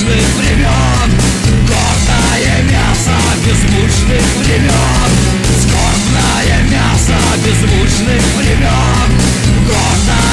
Безмучных времен Горное мясо безмучных времен Скорбное мясо безмучных времен Горное